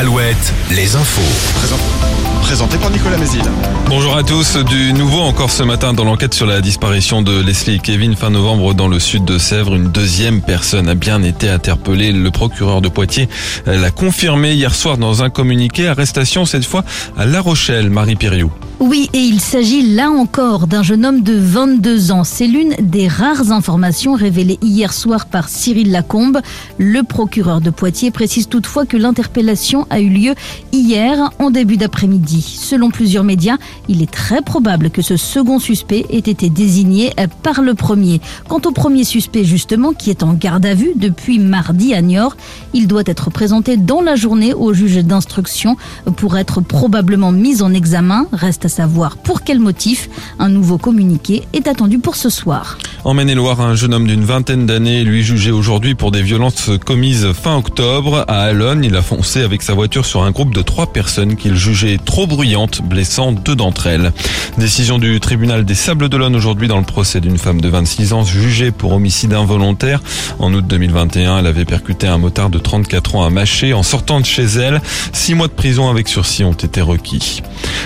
Alouette, les infos. Présent- Présenté par Nicolas Mézil. Bonjour à tous. Du nouveau encore ce matin dans l'enquête sur la disparition de Leslie et Kevin fin novembre dans le sud de Sèvres. Une deuxième personne a bien été interpellée. Le procureur de Poitiers l'a confirmé hier soir dans un communiqué. Arrestation cette fois à La Rochelle, Marie Piriou. Oui, et il s'agit là encore d'un jeune homme de 22 ans. C'est l'une des rares informations révélées hier soir par Cyril Lacombe. Le procureur de Poitiers précise toutefois que l'interpellation a eu lieu hier en début d'après-midi. Selon plusieurs médias, il est très probable que ce second suspect ait été désigné par le premier. Quant au premier suspect justement, qui est en garde à vue depuis mardi à Niort, il doit être présenté dans la journée au juge d'instruction pour être probablement mis en examen. Savoir pour quel motif. Un nouveau communiqué est attendu pour ce soir. En Maine-et-Loire, un jeune homme d'une vingtaine d'années, lui jugé aujourd'hui pour des violences commises fin octobre à Alonne. Il a foncé avec sa voiture sur un groupe de trois personnes qu'il jugeait trop bruyantes, blessant deux d'entre elles. Décision du tribunal des Sables d'Olonne aujourd'hui dans le procès d'une femme de 26 ans jugée pour homicide involontaire. En août 2021, elle avait percuté un motard de 34 ans à Maché en sortant de chez elle. Six mois de prison avec sursis ont été requis.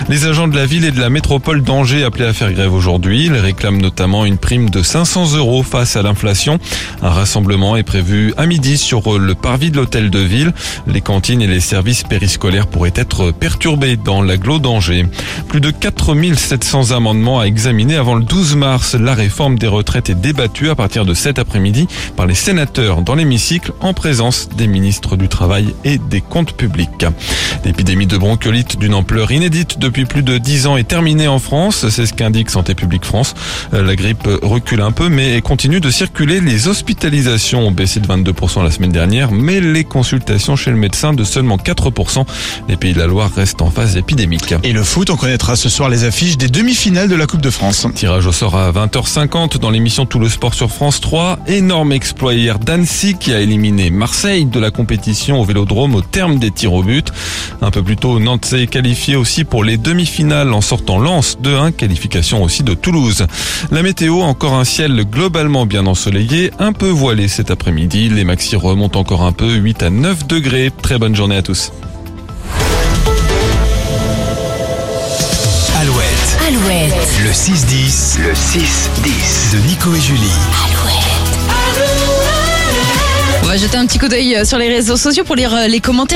Les agents de la ville et de la métropole d'Angers appelés à faire grève aujourd'hui. Ils réclament notamment une prime de 500 euros face à l'inflation. Un rassemblement est prévu à midi sur le parvis de l'hôtel de ville. Les cantines et les services périscolaires pourraient être perturbés dans l'agglo d'Angers. Plus de 4700 amendements à examiner avant le 12 mars. La réforme des retraites est débattue à partir de cet après-midi par les sénateurs dans l'hémicycle en présence des ministres du Travail et des comptes publics. L'épidémie de bronchiolite d'une ampleur inédite depuis plus de 10 ans est terminée en France. C'est ce qu'indique Santé publique France. Euh, La grippe recule un peu mais continue de circuler. Les hospitalisations ont baissé de 22% la semaine dernière, mais les consultations chez le médecin de seulement 4%. Les Pays de la Loire restent en phase épidémique. Et le foot, on connaîtra ce soir les affiches des demi-finales de la Coupe de France. Tirage au sort à 20h50 dans l'émission Tout le sport sur France 3. Énorme exploit hier d'Annecy qui a éliminé Marseille de la compétition au Vélodrome au terme des tirs au but. Un peu plus tôt, Nantes s'est qualifié aussi pour les demi-finales en sortant Lens 2-1, qualification aussi de Toulouse. La météo, encore un ciel globalement bien ensoleillé, un peu voilé cet après-midi. Les maxi remontent encore un peu, 8 à 9 degrés. Très bonne journée à tous. Alouette, Alouette, le 6-10, le 6-10 de Nico et Julie. On va jeter un petit coup d'œil euh, sur les réseaux sociaux pour lire euh, les commentaires.